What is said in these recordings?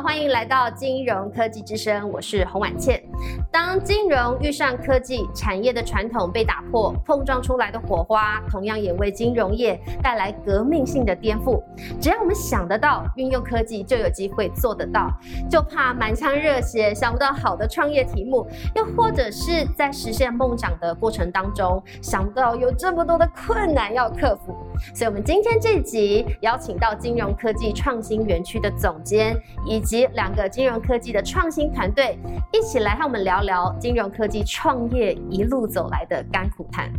欢迎来到金融科技之声，我是洪婉倩。当金融遇上科技，产业的传统被打破，碰撞出来的火花，同样也为金融业带来革命性的颠覆。只要我们想得到运用科技，就有机会做得到。就怕满腔热血想不到好的创业题目，又或者是在实现梦想的过程当中，想不到有这么多的困难要克服。所以，我们今天这集邀请到金融科技创新园区的总监，以及两个金融科技的创新团队，一起来和我们聊聊金融科技创业一路走来的甘苦谈。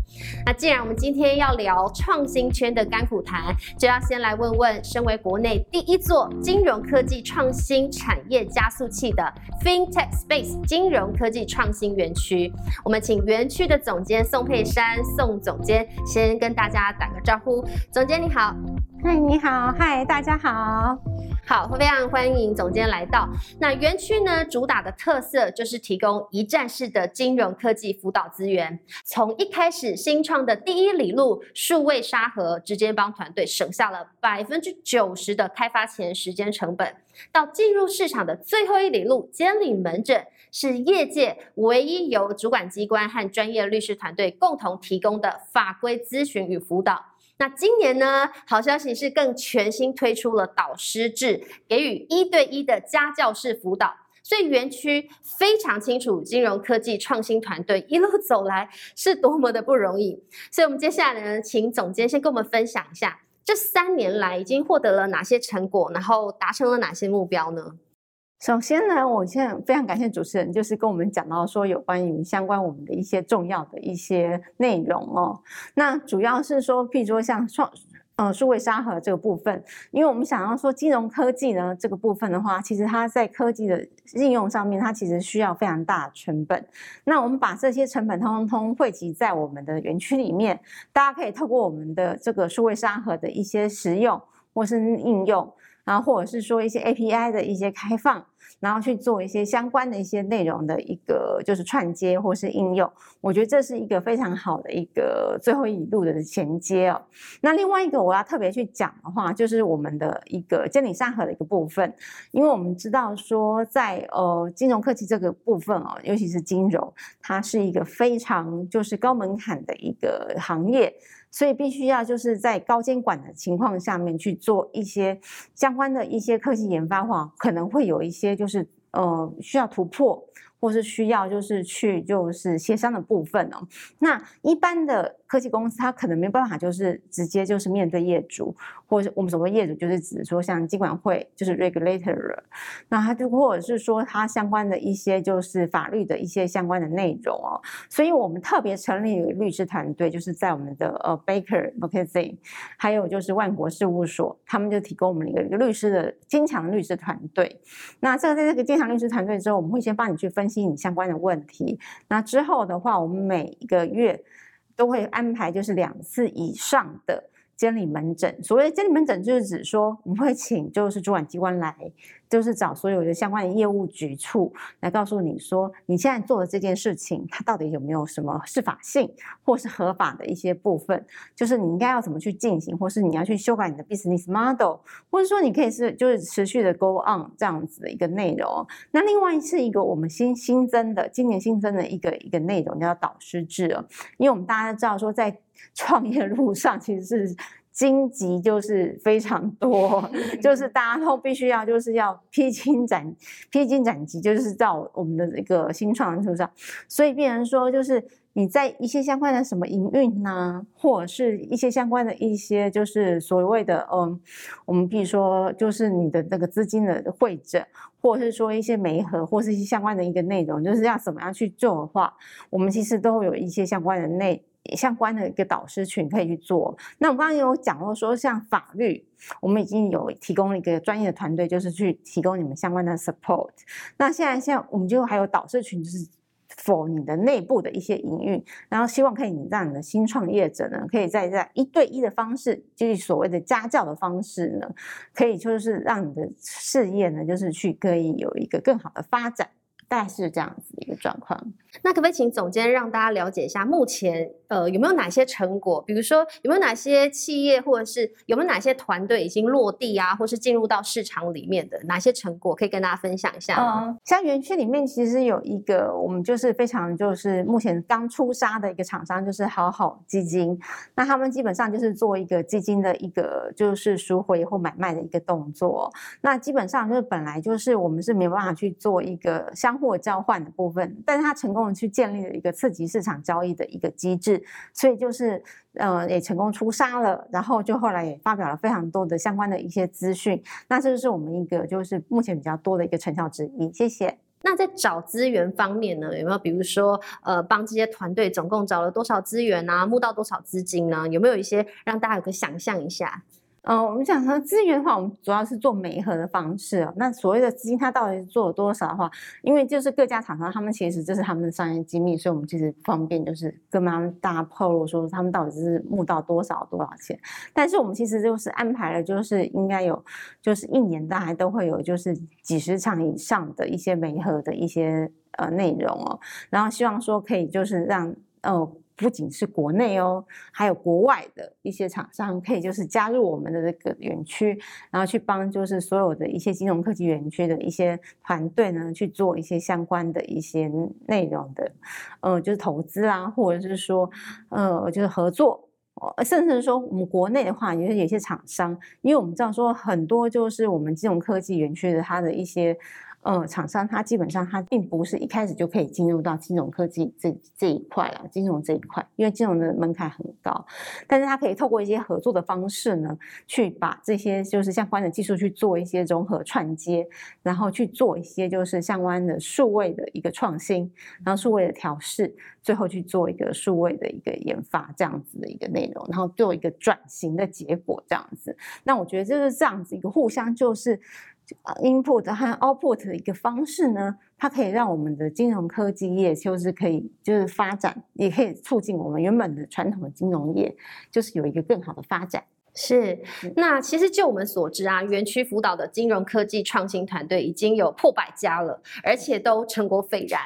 那既然我们今天要聊创新圈的甘苦谈，就要先来问问，身为国内第一座金融科技创新产业加速器的 FinTech Space 金融科技创新园区，我们请园区的总监宋佩珊宋总监先跟大家打个招呼。总监你好，嗨，你好，嗨，大家好，好，非常欢迎总监来到。那园区呢，主打的特色就是提供一站式的金融科技辅导资源，从一开始新创的第一里路数位沙盒，直接帮团队省下了百分之九十的开发前时间成本，到进入市场的最后一里路监理门诊，是业界唯一由主管机关和专业律师团队共同提供的法规咨询与辅导。那今年呢，好消息是更全新推出了导师制，给予一对一的家教式辅导。所以园区非常清楚金融科技创新团队一路走来是多么的不容易。所以，我们接下来呢，请总监先跟我们分享一下，这三年来已经获得了哪些成果，然后达成了哪些目标呢？首先呢，我现在非常感谢主持人，就是跟我们讲到说有关于相关我们的一些重要的一些内容哦。那主要是说，譬如说像创呃数位沙盒这个部分，因为我们想要说金融科技呢这个部分的话，其实它在科技的应用上面，它其实需要非常大的成本。那我们把这些成本通通汇集在我们的园区里面，大家可以透过我们的这个数位沙盒的一些实用或是应用，然后或者是说一些 API 的一些开放。然后去做一些相关的一些内容的一个就是串接或是应用，我觉得这是一个非常好的一个最后一路的衔接哦。那另外一个我要特别去讲的话，就是我们的一个监理山河的一个部分，因为我们知道说在呃金融科技这个部分哦，尤其是金融，它是一个非常就是高门槛的一个行业。所以必须要就是在高监管的情况下面去做一些相关的一些科技研发话，可能会有一些就是呃需要突破。或是需要就是去就是协商的部分哦。那一般的科技公司，它可能没办法就是直接就是面对业主，或者我们所谓业主就是指说像监管会就是 regulator，那他就或者是说他相关的一些就是法律的一些相关的内容哦。所以我们特别成立律师团队，就是在我们的呃 Baker McKenzie，还有就是万国事务所，他们就提供我们一个一个律师的坚强律师团队。那这个在这个坚强律师团队之后，我们会先帮你去分析。吸引相关的问题，那之后的话，我们每一个月都会安排就是两次以上的。监理门诊，所谓监理门诊就是指说，我们会请就是主管机关来，就是找所有的相关的业务局处来告诉你说，你现在做的这件事情，它到底有没有什么适法性，或是合法的一些部分，就是你应该要怎么去进行，或是你要去修改你的 business model，或者说你可以是就是持续的 go on 这样子的一个内容。那另外是一个我们新新增的，今年新增的一个一个内容叫导师制哦，因为我们大家知道说在。创业路上其实是荆棘，就是非常多，就是大家都必须要就是要披荆斩披荆斩棘，就是到我们的这个新创是不是，所以变成说就是你在一些相关的什么营运呐，或者是一些相关的一些就是所谓的嗯，我们比如说就是你的那个资金的会诊，或者是说一些媒合，或是一些相关的一个内容，就是要怎么样去做的话，我们其实都有一些相关的内。相关的一个导师群可以去做。那我刚刚有讲过说，像法律，我们已经有提供了一个专业的团队，就是去提供你们相关的 support。那现在，现在我们就还有导师群，就是 for 你的内部的一些营运，然后希望可以让你的新创业者呢，可以在在一对一的方式，就是所谓的家教的方式呢，可以就是让你的事业呢，就是去可以有一个更好的发展。大概是这样子的一个状况。那可不可以请总监让大家了解一下，目前呃有没有哪些成果？比如说有没有哪些企业，或者是有没有哪些团队已经落地啊，或是进入到市场里面的哪些成果，可以跟大家分享一下嗯？像园区里面其实有一个，我们就是非常就是目前刚出沙的一个厂商，就是好好基金。那他们基本上就是做一个基金的一个就是赎回或买卖的一个动作。那基本上就是本来就是我们是没有办法去做一个相互交换的部分，但是他成功的去建立了一个刺激市场交易的一个机制，所以就是呃也成功出杀了，然后就后来也发表了非常多的相关的一些资讯。那这就是我们一个就是目前比较多的一个成效之一。谢谢。那在找资源方面呢，有没有比如说呃帮这些团队总共找了多少资源啊，募到多少资金呢？有没有一些让大家有个想象一下？嗯，我们讲说资源的话，我们主要是做媒合的方式。那所谓的资金，它到底是做了多少的话，因为就是各家厂商，他们其实这是他们的商业机密，所以我们其实不方便就是跟他们大家透露说他们到底是募到多少多少钱。但是我们其实就是安排了，就是应该有，就是一年大概都会有就是几十场以上的一些媒合的一些呃内容哦，然后希望说可以就是让呃。不仅是国内哦，还有国外的一些厂商可以就是加入我们的这个园区，然后去帮就是所有的一些金融科技园区的一些团队呢去做一些相关的一些内容的，呃，就是投资啊，或者是说呃，就是合作，甚至是说我们国内的话，也是有些厂商，因为我们知道说很多就是我们金融科技园区的它的一些。呃，厂商它基本上它并不是一开始就可以进入到金融科技这这一块了，金融这一块，因为金融的门槛很高，但是它可以透过一些合作的方式呢，去把这些就是相关的技术去做一些融合串接，然后去做一些就是相关的数位的一个创新，然后数位的调试，最后去做一个数位的一个研发这样子的一个内容，然后做一个转型的结果这样子。那我觉得就是这样子一个互相就是。Input 和 output 的一个方式呢，它可以让我们的金融科技业就是可以就是发展，也可以促进我们原本的传统的金融业，就是有一个更好的发展。是，那其实就我们所知啊，园区辅导的金融科技创新团队已经有破百家了，而且都成果斐然。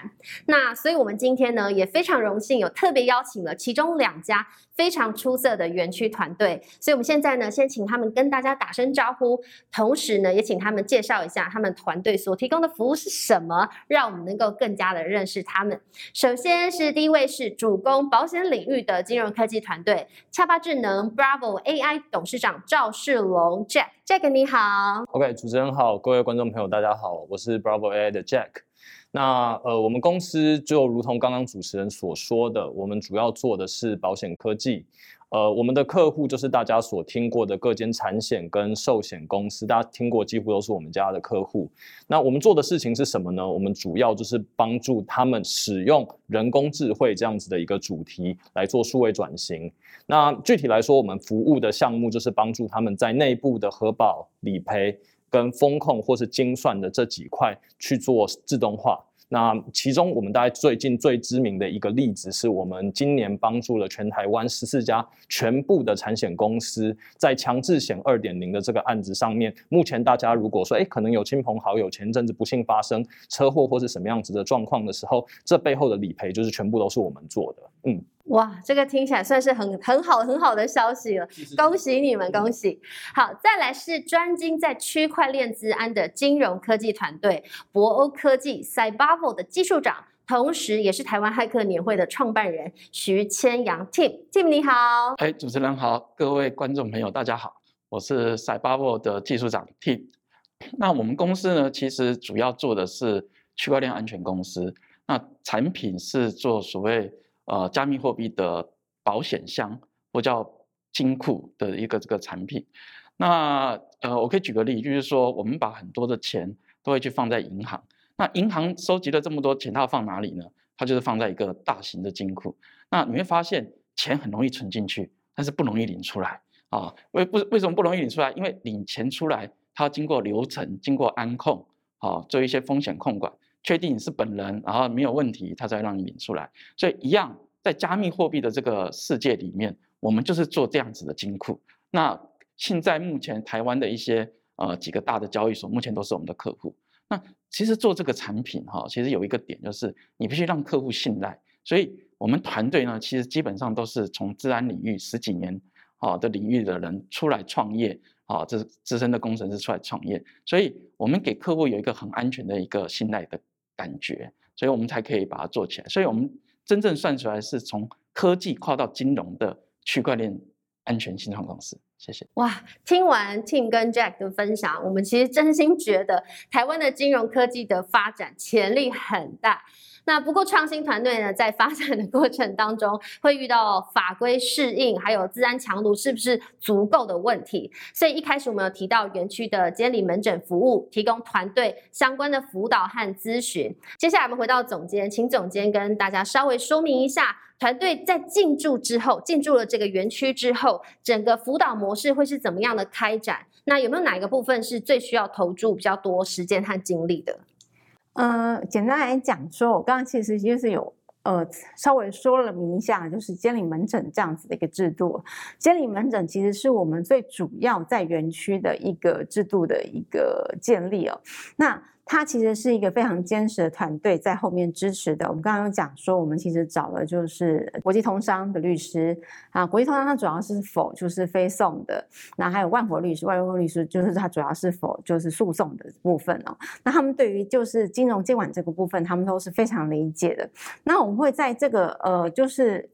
那所以我们今天呢也非常荣幸有特别邀请了其中两家非常出色的园区团队，所以我们现在呢先请他们跟大家打声招呼，同时呢也请他们介绍一下他们团队所提供的服务是什么，让我们能够更加的认识他们。首先是第一位是主攻保险领域的金融科技团队，恰巴智能 Bravo AI。董事长赵世龙，Jack，Jack 你好，OK，主持人好，各位观众朋友大家好，我是 Bravo AI 的 Jack。那呃，我们公司就如同刚刚主持人所说的，我们主要做的是保险科技。呃，我们的客户就是大家所听过的各间产险跟寿险公司，大家听过几乎都是我们家的客户。那我们做的事情是什么呢？我们主要就是帮助他们使用人工智慧这样子的一个主题来做数位转型。那具体来说，我们服务的项目就是帮助他们在内部的核保理赔跟风控或是精算的这几块去做自动化。那其中，我们大概最近最知名的一个例子，是我们今年帮助了全台湾十四家全部的产险公司，在强制险二点零的这个案子上面，目前大家如果说，哎，可能有亲朋好友前阵子不幸发生车祸或是什么样子的状况的时候，这背后的理赔就是全部都是我们做的，嗯。哇，这个听起来算是很很好很好的消息了，恭喜你们，恭喜！好，再来是专精在区块链资安的金融科技团队博欧科技 Cybavo 的技术长，同时也是台湾骇客年会的创办人徐千阳 Tim，Tim 你好，哎，主持人好，各位观众朋友大家好，我是 Cybavo 的技术长 Tim。那我们公司呢，其实主要做的是区块链安全公司，那产品是做所谓。呃，加密货币的保险箱或叫金库的一个这个产品，那呃，我可以举个例，就是说我们把很多的钱都会去放在银行，那银行收集了这么多钱，它要放哪里呢？它就是放在一个大型的金库。那你会发现钱很容易存进去，但是不容易领出来啊？为不为什么不容易领出来？因为领钱出来，它要经过流程，经过安控啊，做一些风险控管。确定你是本人，然后没有问题，他才让你领出来。所以一样，在加密货币的这个世界里面，我们就是做这样子的金库。那现在目前台湾的一些呃几个大的交易所，目前都是我们的客户。那其实做这个产品哈，其实有一个点就是你必须让客户信赖，所以我们团队呢，其实基本上都是从治安领域十几年啊的领域的人出来创业啊，这是资深的工程师出来创业，所以我们给客户有一个很安全的一个信赖的感觉，所以我们才可以把它做起来。所以我们真正算出来是从科技跨到金融的区块链安全新创公司。谢谢。哇，听完 Tim 跟 Jack 的分享，我们其实真心觉得台湾的金融科技的发展潜力很大。那不过创新团队呢，在发展的过程当中，会遇到法规适应，还有治安强度是不是足够的问题。所以一开始我们有提到园区的监理门诊服务，提供团队相关的辅导和咨询。接下来我们回到总监，请总监跟大家稍微说明一下，团队在进驻之后，进驻了这个园区之后，整个辅导模式会是怎么样的开展？那有没有哪一个部分是最需要投注比较多时间和精力的？呃，简单来讲说，我刚刚其实就是有呃稍微说了明一下，就是监理门诊这样子的一个制度。监理门诊其实是我们最主要在园区的一个制度的一个建立哦。那它其实是一个非常坚实的团队在后面支持的。我们刚刚有讲说，我们其实找了就是国际通商的律师啊，国际通商它主要是否就是非讼的，那还有万国律师，万国律师就是它主要是否就是诉讼的部分哦。那他们对于就是金融监管这个部分，他们都是非常理解的。那我们会在这个呃就是。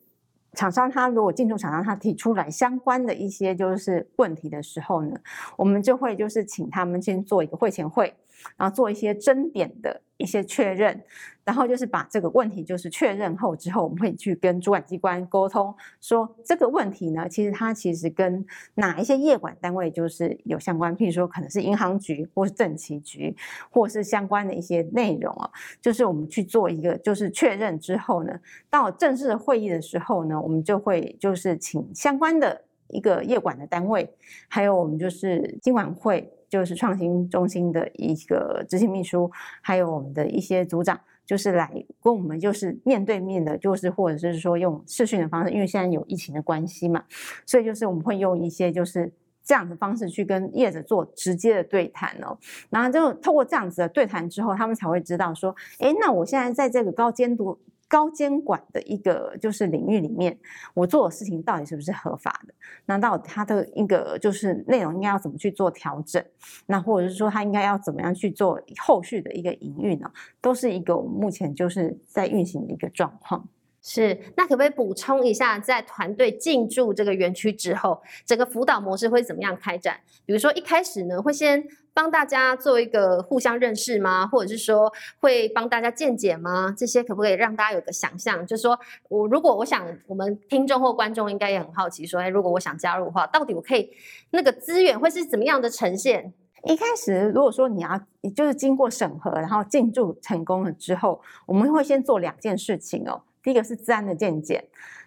厂商他如果进驻厂商他提出来相关的一些就是问题的时候呢，我们就会就是请他们先做一个会前会，然后做一些争点的一些确认。然后就是把这个问题就是确认后之后，我们会去跟主管机关沟通，说这个问题呢，其实它其实跟哪一些业管单位就是有相关，譬如说可能是银行局或是政企局，或是相关的一些内容啊，就是我们去做一个就是确认之后呢，到正式的会议的时候呢，我们就会就是请相关的一个业管的单位，还有我们就是金管会，就是创新中心的一个执行秘书，还有我们的一些组长。就是来跟我们，就是面对面的，就是或者是说用视讯的方式，因为现在有疫情的关系嘛，所以就是我们会用一些就是这样的方式去跟业者做直接的对谈哦，然后就透过这样子的对谈之后，他们才会知道说，哎，那我现在在这个高监督。高监管的一个就是领域里面，我做的事情到底是不是合法的？那到它的一个就是内容应该要怎么去做调整？那或者是说它应该要怎么样去做后续的一个营运呢？都是一个我们目前就是在运行的一个状况。是，那可不可以补充一下，在团队进驻这个园区之后，整个辅导模式会怎么样开展？比如说一开始呢，会先帮大家做一个互相认识吗？或者是说会帮大家见解吗？这些可不可以让大家有个想象？就是说我如果我想，我们听众或观众应该也很好奇，说，哎，如果我想加入的话，到底我可以那个资源会是怎么样的呈现？一开始如果说你要就是经过审核，然后进驻成功了之后，我们会先做两件事情哦。第一个是治安的见解，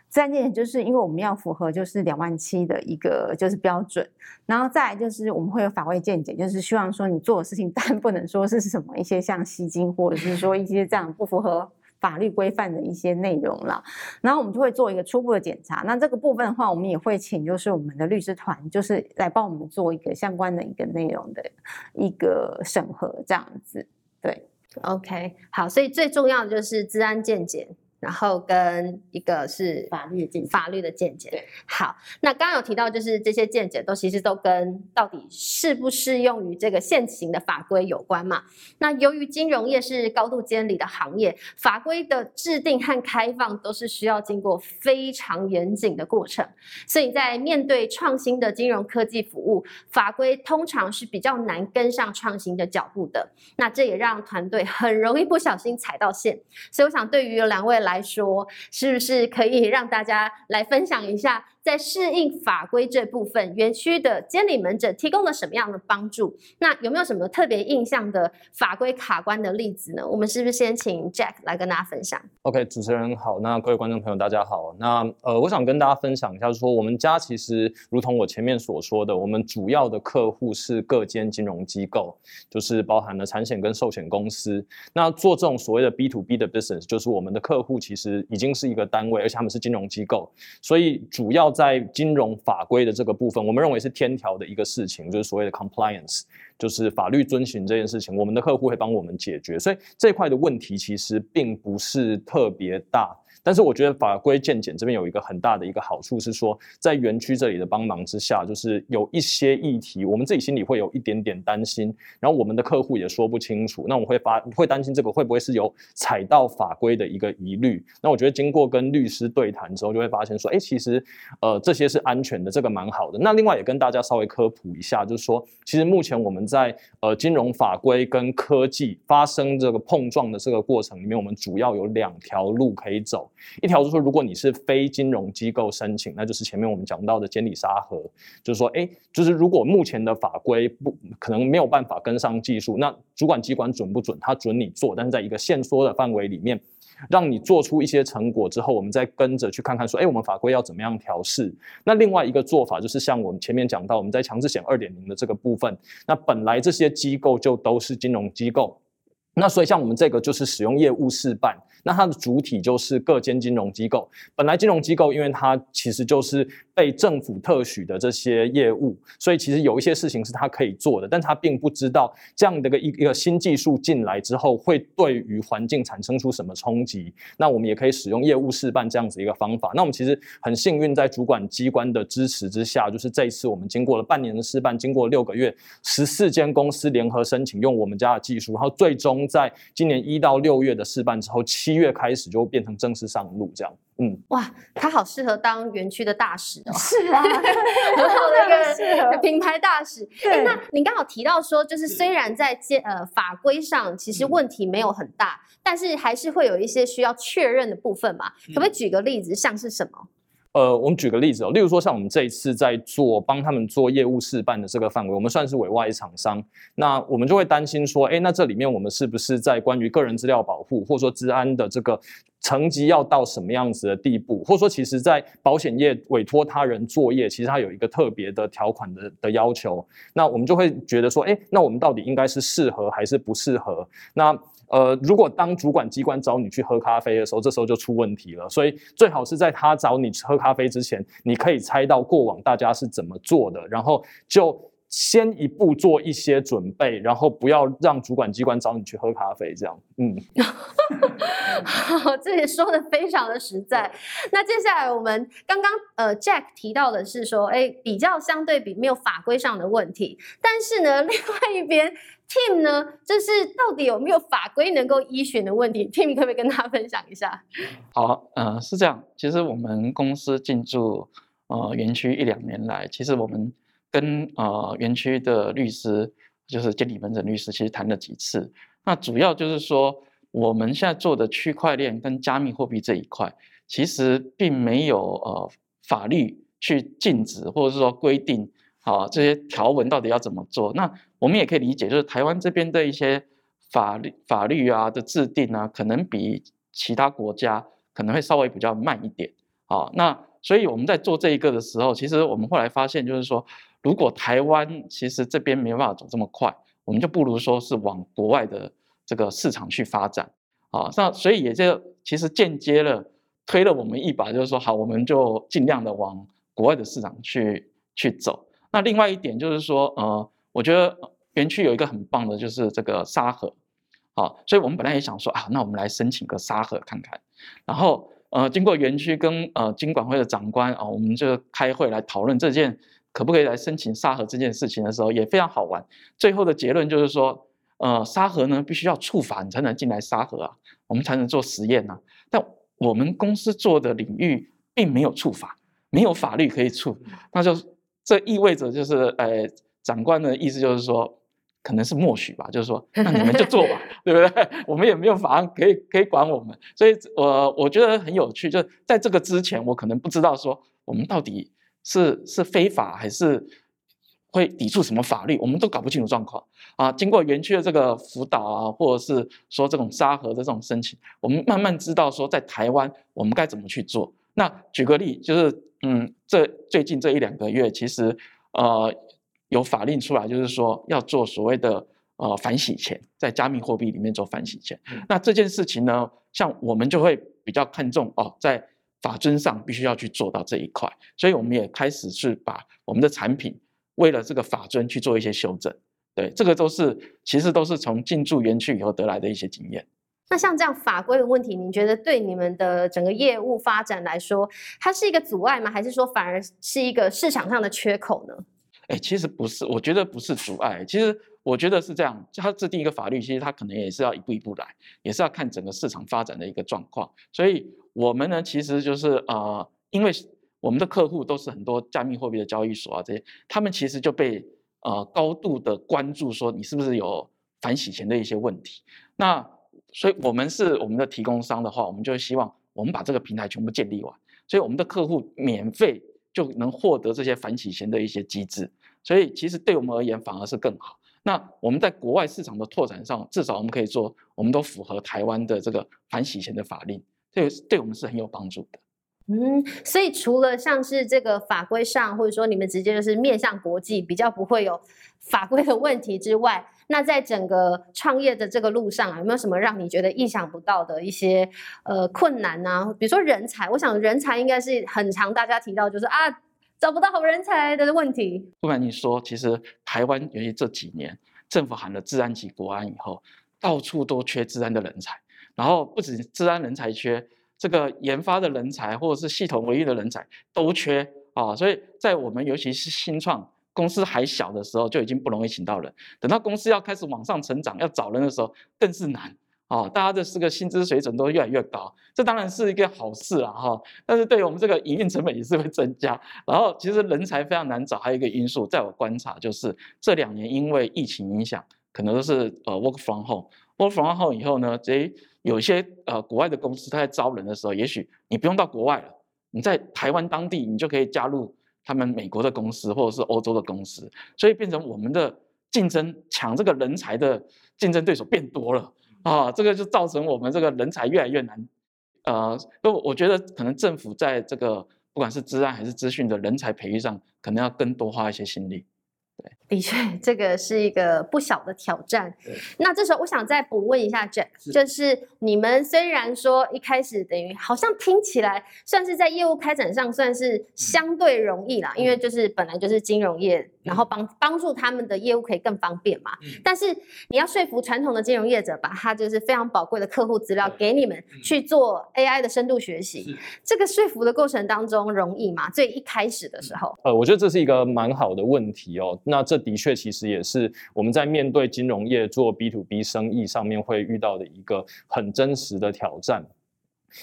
自然见解就是因为我们要符合就是两万七的一个就是标准，然后再就是我们会有法规见解，就是希望说你做的事情，但不能说是什么一些像吸金或者是说一些这样不符合法律规范的一些内容了，然后我们就会做一个初步的检查。那这个部分的话，我们也会请就是我们的律师团，就是来帮我们做一个相关的一个内容的一个审核，这样子。对，OK，好，所以最重要的就是治安见解。然后跟一个是法律的见法律的见解。对，好，那刚刚有提到，就是这些见解都其实都跟到底适不适用于这个现行的法规有关嘛？那由于金融业是高度监理的行业，法规的制定和开放都是需要经过非常严谨的过程，所以在面对创新的金融科技服务，法规通常是比较难跟上创新的脚步的。那这也让团队很容易不小心踩到线。所以我想，对于两位。来来说，是不是可以让大家来分享一下？在适应法规这部分，园区的监理门诊提供了什么样的帮助？那有没有什么特别印象的法规卡关的例子呢？我们是不是先请 Jack 来跟大家分享？OK，主持人好，那各位观众朋友大家好。那呃，我想跟大家分享一下，说我们家其实如同我前面所说的，我们主要的客户是各间金融机构，就是包含了产险跟寿险公司。那做这种所谓的 B to B 的 business，就是我们的客户其实已经是一个单位，而且他们是金融机构，所以主要。在金融法规的这个部分，我们认为是天条的一个事情，就是所谓的 compliance，就是法律遵循这件事情，我们的客户会帮我们解决，所以这块的问题其实并不是特别大。但是我觉得法规鉴检这边有一个很大的一个好处是说，在园区这里的帮忙之下，就是有一些议题，我们自己心里会有一点点担心，然后我们的客户也说不清楚，那我会发会担心这个会不会是有踩到法规的一个疑虑。那我觉得经过跟律师对谈之后，就会发现说，哎，其实呃这些是安全的，这个蛮好的。那另外也跟大家稍微科普一下，就是说，其实目前我们在呃金融法规跟科技发生这个碰撞的这个过程里面，我们主要有两条路可以走。一条就是说，如果你是非金融机构申请，那就是前面我们讲到的监理沙盒，就是说，哎，就是如果目前的法规不可能没有办法跟上技术，那主管机关准不准？他准你做，但是在一个限缩的范围里面，让你做出一些成果之后，我们再跟着去看看，说，哎，我们法规要怎么样调试？那另外一个做法就是像我们前面讲到，我们在强制险二点零的这个部分，那本来这些机构就都是金融机构，那所以像我们这个就是使用业务示办。那它的主体就是各间金融机构。本来金融机构，因为它其实就是被政府特许的这些业务，所以其实有一些事情是它可以做的，但它并不知道这样的一个一个新技术进来之后，会对于环境产生出什么冲击。那我们也可以使用业务示范这样子一个方法。那我们其实很幸运，在主管机关的支持之下，就是这一次我们经过了半年的示范，经过六个月，十四间公司联合申请用我们家的技术，然后最终在今年一到六月的示范之后，七。月开始就变成正式上路这样，嗯，哇，他好适合当园区的大使哦，是啊，很好的一个品牌大使。对，那您刚好提到说，就是虽然在建呃法规上其实问题没有很大，但是还是会有一些需要确认的部分嘛？可不可以举个例子，像是什么？呃，我们举个例子哦，例如说像我们这一次在做帮他们做业务示范的这个范围，我们算是委外厂商，那我们就会担心说，哎，那这里面我们是不是在关于个人资料保护或者说治安的这个层级要到什么样子的地步，或者说其实在保险业委托他人作业，其实它有一个特别的条款的的要求，那我们就会觉得说，哎，那我们到底应该是适合还是不适合？那呃，如果当主管机关找你去喝咖啡的时候，这时候就出问题了。所以最好是在他找你喝咖啡之前，你可以猜到过往大家是怎么做的，然后就先一步做一些准备，然后不要让主管机关找你去喝咖啡。这样，嗯，这也说的非常的实在。那接下来我们刚刚呃 Jack 提到的是说，哎，比较相对比没有法规上的问题，但是呢，另外一边。Team 呢，就是到底有没有法规能够依循的问题？Team 可不可以跟大家分享一下？好，呃，是这样。其实我们公司进驻呃园区一两年来，其实我们跟呃园区的律师，就是监理门诊律师，其实谈了几次。那主要就是说，我们现在做的区块链跟加密货币这一块，其实并没有呃法律去禁止，或者是说规定。啊，这些条文到底要怎么做？那我们也可以理解，就是台湾这边的一些法律法律啊的制定啊，可能比其他国家可能会稍微比较慢一点。啊，那所以我们在做这一个的时候，其实我们后来发现，就是说，如果台湾其实这边没办法走这么快，我们就不如说是往国外的这个市场去发展。啊，那所以也就其实间接了推了我们一把，就是说，好，我们就尽量的往国外的市场去去走。那另外一点就是说，呃，我觉得园区有一个很棒的，就是这个沙盒，好，所以我们本来也想说啊，那我们来申请个沙盒看看。然后，呃，经过园区跟呃经管会的长官啊，我们就开会来讨论这件可不可以来申请沙盒这件事情的时候，也非常好玩。最后的结论就是说，呃，沙盒呢必须要触法你才能进来沙盒啊，我们才能做实验啊。但我们公司做的领域并没有触法，没有法律可以触，那就。这意味着就是，呃，长官的意思就是说，可能是默许吧，就是说，那你们就做吧，对不对？我们也没有法案可以可以管我们，所以，我我觉得很有趣，就在这个之前，我可能不知道说我们到底是是非法还是会抵触什么法律，我们都搞不清楚状况啊。经过园区的这个辅导啊，或者是说这种沙盒的这种申请，我们慢慢知道说在台湾我们该怎么去做。那举个例，就是。嗯，这最近这一两个月，其实呃有法令出来，就是说要做所谓的呃反洗钱，在加密货币里面做反洗钱。那这件事情呢，像我们就会比较看重哦，在法尊上必须要去做到这一块，所以我们也开始是把我们的产品为了这个法尊去做一些修正。对，这个都是其实都是从进驻园区以后得来的一些经验。那像这样法规的问题，你觉得对你们的整个业务发展来说，它是一个阻碍吗？还是说反而是一个市场上的缺口呢？哎，其实不是，我觉得不是阻碍。其实我觉得是这样，它制定一个法律，其实它可能也是要一步一步来，也是要看整个市场发展的一个状况。所以我们呢，其实就是呃，因为我们的客户都是很多加密货币的交易所啊，这些他们其实就被呃高度的关注，说你是不是有反洗钱的一些问题。那所以，我们是我们的提供商的话，我们就希望我们把这个平台全部建立完，所以我们的客户免费就能获得这些反洗钱的一些机制。所以，其实对我们而言反而是更好。那我们在国外市场的拓展上，至少我们可以说，我们都符合台湾的这个反洗钱的法令，这个对我们是很有帮助的。嗯，所以除了像是这个法规上，或者说你们直接就是面向国际，比较不会有法规的问题之外，那在整个创业的这个路上啊，有没有什么让你觉得意想不到的一些呃困难呢？比如说人才，我想人才应该是很常大家提到，就是啊找不到好人才的问题。不瞒你说，其实台湾尤其这几年政府喊了治安及国安以后，到处都缺治安的人才，然后不止治安人才缺。这个研发的人才或者是系统维运的人才都缺啊，所以在我们尤其是新创公司还小的时候就已经不容易请到人，等到公司要开始往上成长要找人的时候更是难啊，大家的这个薪资水准都越来越高，这当然是一个好事啊哈，但是对于我们这个营运成本也是会增加，然后其实人才非常难找，还有一个因素，在我观察就是这两年因为疫情影响，可能都是呃 work from home home，work from home 以后呢，这有一些呃国外的公司，他在招人的时候，也许你不用到国外了，你在台湾当地，你就可以加入他们美国的公司或者是欧洲的公司，所以变成我们的竞争抢这个人才的竞争对手变多了啊，这个就造成我们这个人才越来越难。呃，因为我觉得可能政府在这个不管是治安还是资讯的人才培育上，可能要更多花一些心力。的确，这个是一个不小的挑战。那这时候我想再补问一下 Jack，就是你们虽然说一开始等于好像听起来算是在业务开展上算是相对容易啦，因为就是本来就是金融业，然后帮帮助他们的业务可以更方便嘛。但是你要说服传统的金融业者，把他就是非常宝贵的客户资料给你们去做 AI 的深度学习，这个说服的过程当中容易吗？最一开始的时候，呃，我觉得这是一个蛮好的问题哦。那这的确，其实也是我们在面对金融业做 B to B 生意上面会遇到的一个很真实的挑战。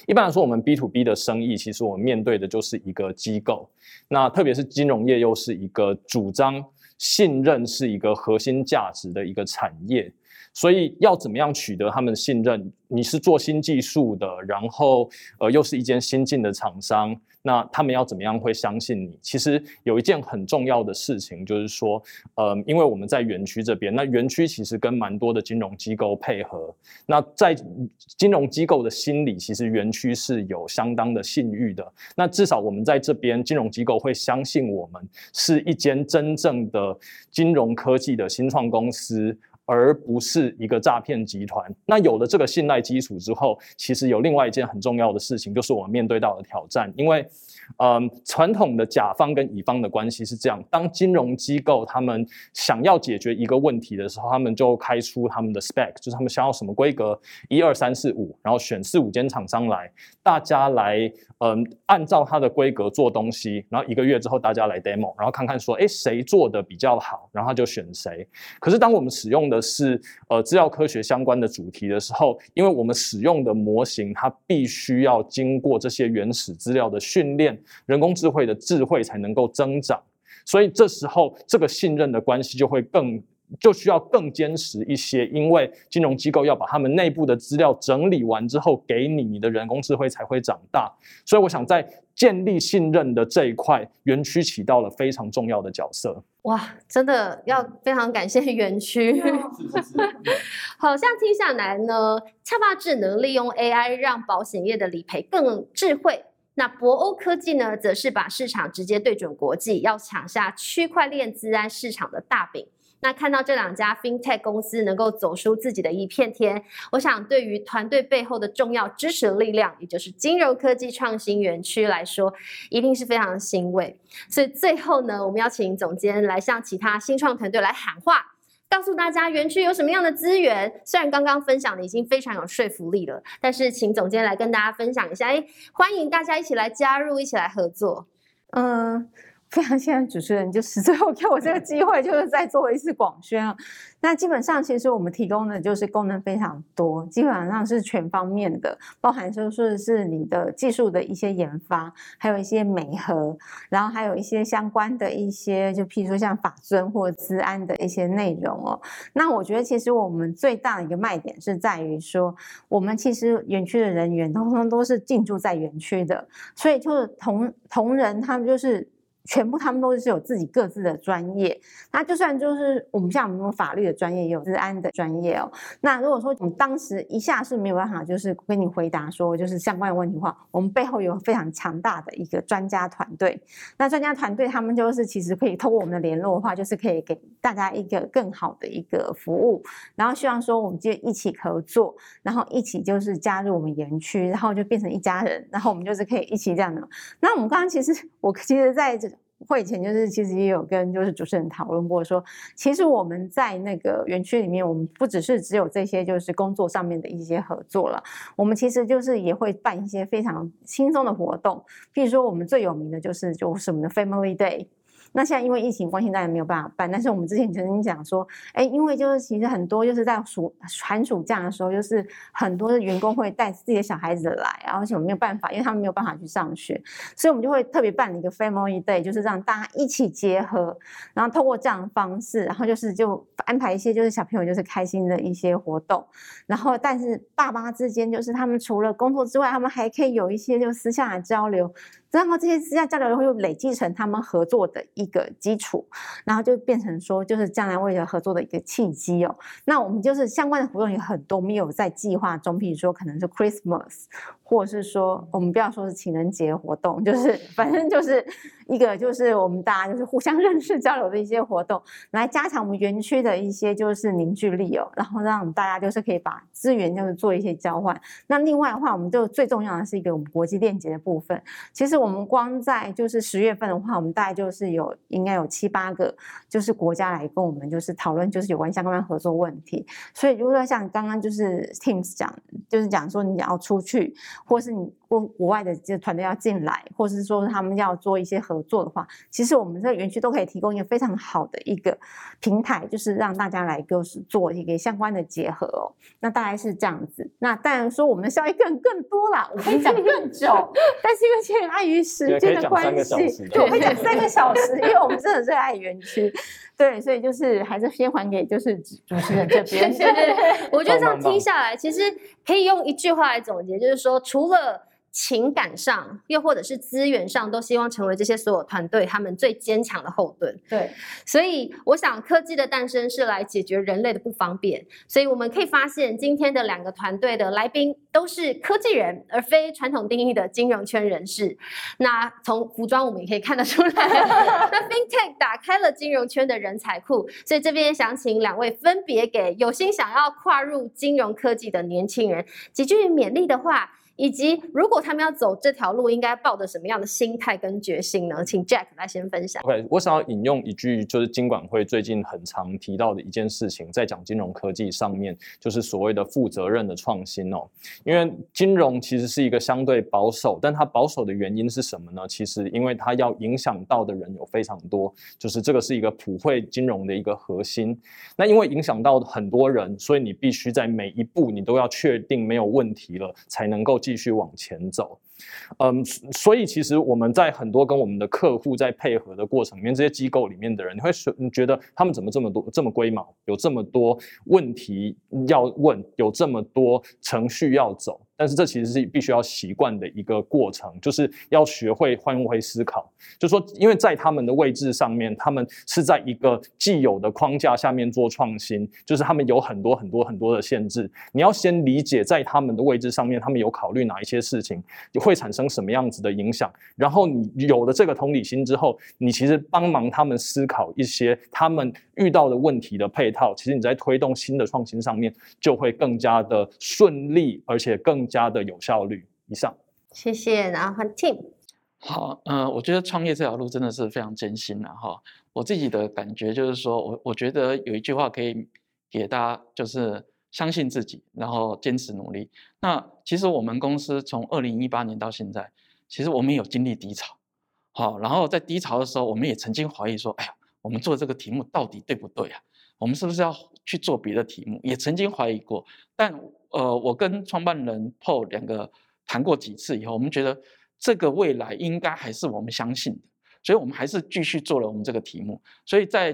一般来说，我们 B to B 的生意，其实我们面对的就是一个机构。那特别是金融业，又是一个主张信任是一个核心价值的一个产业。所以要怎么样取得他们的信任？你是做新技术的，然后呃又是一间新进的厂商，那他们要怎么样会相信你？其实有一件很重要的事情，就是说，呃，因为我们在园区这边，那园区其实跟蛮多的金融机构配合，那在金融机构的心里，其实园区是有相当的信誉的。那至少我们在这边，金融机构会相信我们是一间真正的金融科技的新创公司。而不是一个诈骗集团。那有了这个信赖基础之后，其实有另外一件很重要的事情，就是我们面对到的挑战。因为，嗯，传统的甲方跟乙方的关系是这样：当金融机构他们想要解决一个问题的时候，他们就开出他们的 spec，就是他们想要什么规格，一二三四五，然后选四五间厂商来，大家来，嗯，按照它的规格做东西，然后一个月之后大家来 demo，然后看看说，哎，谁做的比较好，然后他就选谁。可是当我们使用的是呃资料科学相关的主题的时候，因为我们使用的模型，它必须要经过这些原始资料的训练，人工智慧的智慧才能够增长，所以这时候这个信任的关系就会更。就需要更坚实一些，因为金融机构要把他们内部的资料整理完之后给你，你的人工智慧才会长大。所以我想在建立信任的这一块，园区起到了非常重要的角色。哇，真的要非常感谢 园区。好像听下来呢，恰巴智能利用 AI 让保险业的理赔更智慧。那博欧科技呢，则是把市场直接对准国际，要抢下区块链资安市场的大饼。那看到这两家 FinTech 公司能够走出自己的一片天，我想对于团队背后的重要支持力量，也就是金融科技创新园区来说，一定是非常的欣慰。所以最后呢，我们要请总监来向其他新创团队来喊话。告诉大家园区有什么样的资源？虽然刚刚分享的已经非常有说服力了，但是请总监来跟大家分享一下。哎，欢迎大家一起来加入，一起来合作。嗯。非常谢谢主持人，就是最后给我这个机会，就是再做一次广宣。那基本上其实我们提供的就是功能非常多，基本上是全方面的，包含就是是你的技术的一些研发，还有一些美核，然后还有一些相关的一些，就譬如说像法尊或资安的一些内容哦。那我觉得其实我们最大的一个卖点是在于说，我们其实园区的人员通通都是进驻在园区的，所以就是同同仁他们就是。全部他们都是有自己各自的专业，那就算就是我们像我们法律的专业，也有治安的专业哦。那如果说我们当时一下是没有办法，就是跟你回答说就是相关的问题的话，我们背后有非常强大的一个专家团队。那专家团队他们就是其实可以通过我们的联络的话，就是可以给大家一个更好的一个服务。然后希望说我们就一起合作，然后一起就是加入我们园区，然后就变成一家人，然后我们就是可以一起这样的。那我们刚刚其实我其实在这会前就是其实也有跟就是主持人讨论过，说其实我们在那个园区里面，我们不只是只有这些就是工作上面的一些合作了，我们其实就是也会办一些非常轻松的活动，譬如说我们最有名的就是就是我们的 Family Day。那现在因为疫情关系，大家没有办法办。但是我们之前曾经讲说，哎，因为就是其实很多就是在暑寒暑假的时候，就是很多的员工会带自己的小孩子来，而且我们没有办法，因为他们没有办法去上学，所以我们就会特别办一个 Family Day，就是让大家一起结合，然后通过这样的方式，然后就是就安排一些就是小朋友就是开心的一些活动，然后但是爸妈之间就是他们除了工作之外，他们还可以有一些就私下的交流。然后这些私下交流会累积成他们合作的一个基础，然后就变成说就是将来为了合作的一个契机哦。那我们就是相关的活动有很多，没有在计划中，比如说可能是 Christmas，或者是说我们不要说是情人节活动，就是反正就是一个就是我们大家就是互相 认识交流的一些活动，来加强我们园区的一些就是凝聚力哦，然后让大家就是可以把资源就是做一些交换。那另外的话，我们就最重要的是一个我们国际链接的部分，其实。我们光在就是十月份的话，我们大概就是有应该有七八个就是国家来跟我们就是讨论就是有关相关合作问题。所以如果说像刚刚就是 Teams 讲，就是讲说你要出去，或是你。国国外的这团队要进来，或者是说他们要做一些合作的话，其实我们这个园区都可以提供一个非常好的一个平台，就是让大家来就是做一个相关的结合哦。那大概是这样子。那当然说我们的效益更更多啦，我可以讲更久，但是因为现在碍于时间的关系，我会讲三个小时，因为我们真的热爱园区。对，所以就是还是先还给就是主持人这边。我觉得这样听下来，其实可以用一句话来总结，就是说除了。情感上，又或者是资源上，都希望成为这些所有团队他们最坚强的后盾。对，所以我想科技的诞生是来解决人类的不方便。所以我们可以发现，今天的两个团队的来宾都是科技人，而非传统定义的金融圈人士。那从服装我们也可以看得出来，那 FinTech 打开了金融圈的人才库。所以这边想请两位分别给有心想要跨入金融科技的年轻人几句勉励的话。以及如果他们要走这条路，应该抱着什么样的心态跟决心呢？请 Jack 来先分享。OK，我想要引用一句，就是金管会最近很常提到的一件事情，在讲金融科技上面，就是所谓的负责任的创新哦。因为金融其实是一个相对保守，但它保守的原因是什么呢？其实因为它要影响到的人有非常多，就是这个是一个普惠金融的一个核心。那因为影响到很多人，所以你必须在每一步你都要确定没有问题了，才能够。继继续往前走。嗯，所以其实我们在很多跟我们的客户在配合的过程里面，这些机构里面的人，你会你觉得他们怎么这么多这么龟毛，有这么多问题要问，有这么多程序要走。但是这其实是必须要习惯的一个过程，就是要学会换位思考。就说，因为在他们的位置上面，他们是在一个既有的框架下面做创新，就是他们有很多很多很多的限制。你要先理解，在他们的位置上面，他们有考虑哪一些事情会。会产生什么样子的影响。然后你有了这个同理心之后，你其实帮忙他们思考一些他们遇到的问题的配套，其实你在推动新的创新上面就会更加的顺利，而且更加的有效率。以上，谢谢。然后换 Tim。好，呃，我觉得创业这条路真的是非常艰辛的哈。我自己的感觉就是说，我我觉得有一句话可以给大家，就是相信自己，然后坚持努力。那其实我们公司从二零一八年到现在，其实我们有经历低潮，好，然后在低潮的时候，我们也曾经怀疑说，哎呀，我们做这个题目到底对不对啊？我们是不是要去做别的题目？也曾经怀疑过。但呃，我跟创办人 Paul 两个谈过几次以后，我们觉得。这个未来应该还是我们相信的，所以我们还是继续做了我们这个题目。所以在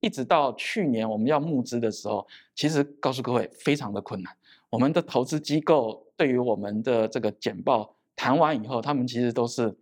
一直到去年我们要募资的时候，其实告诉各位非常的困难。我们的投资机构对于我们的这个简报谈完以后，他们其实都是，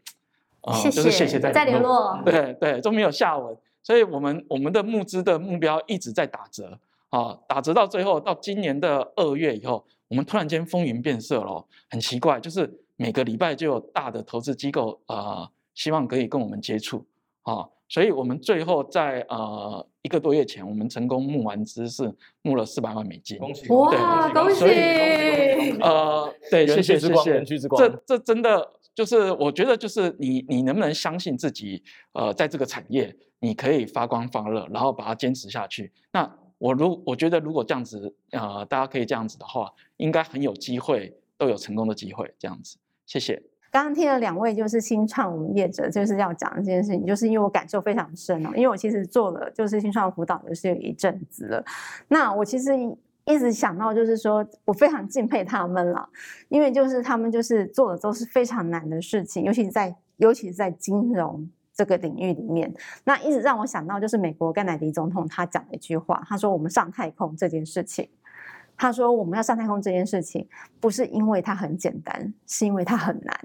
谢谢谢谢再联络，对对都没有下文。所以我们我们的募资的目标一直在打折啊，打折到最后到今年的二月以后，我们突然间风云变色了，很奇怪，就是。每个礼拜就有大的投资机构啊，希望可以跟我们接触啊，所以我们最后在呃一个多月前，我们成功募完资是募了四百万美金。恭喜！哇，恭喜！呃，对，谢谢谢谢。这这这真的就是我觉得就是你你能不能相信自己？呃，在这个产业你可以发光发热，然后把它坚持下去。那我如我觉得如果这样子呃，大家可以这样子的话，应该很有机会都有成功的机会这样子。谢谢。刚刚听了两位就是新创业者，就是要讲这件事情，就是因为我感受非常深哦。因为我其实做了就是新创辅导也是有一阵子了。那我其实一直想到就是说我非常敬佩他们了，因为就是他们就是做的都是非常难的事情，尤其在尤其是在金融这个领域里面。那一直让我想到就是美国甘乃迪总统他讲的一句话，他说我们上太空这件事情。他说：“我们要上太空这件事情，不是因为它很简单，是因为它很难。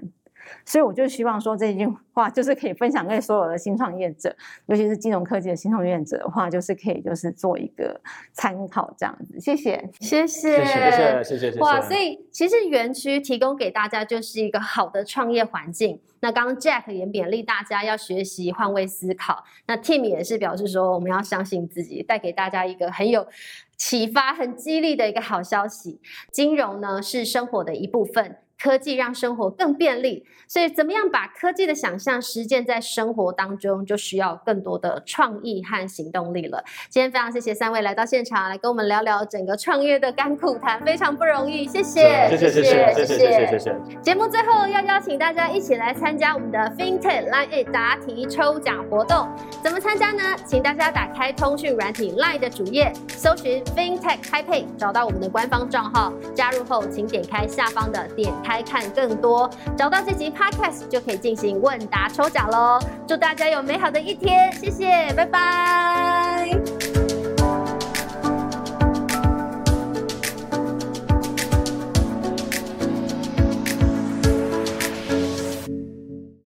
所以我就希望说这句话，就是可以分享给所有的新创业者，尤其是金融科技的新创业者的话，就是可以就是做一个参考这样子。谢谢，谢谢，谢谢，谢谢，哇！所以其实园区提供给大家就是一个好的创业环境。那刚刚 Jack 也勉励大家要学习换位思考，那 Tim 也是表示说我们要相信自己，带给大家一个很有。”启发很激励的一个好消息，金融呢是生活的一部分。科技让生活更便利，所以怎么样把科技的想象实践在生活当中，就需要更多的创意和行动力了。今天非常谢谢三位来到现场，来跟我们聊聊整个创业的甘苦谈，非常不容易。谢谢，谢谢，谢谢，谢谢，谢谢，谢谢。节目最后要邀请大家一起来参加我们的 FinTech Line 答题抽奖活动。怎么参加呢？请大家打开通讯软体 Line 的主页，搜寻 FinTech 开配，找到我们的官方账号，加入后请点开下方的点开。来看更多，找到这集 podcast 就可以进行问答抽奖喽！祝大家有美好的一天，谢谢，拜拜。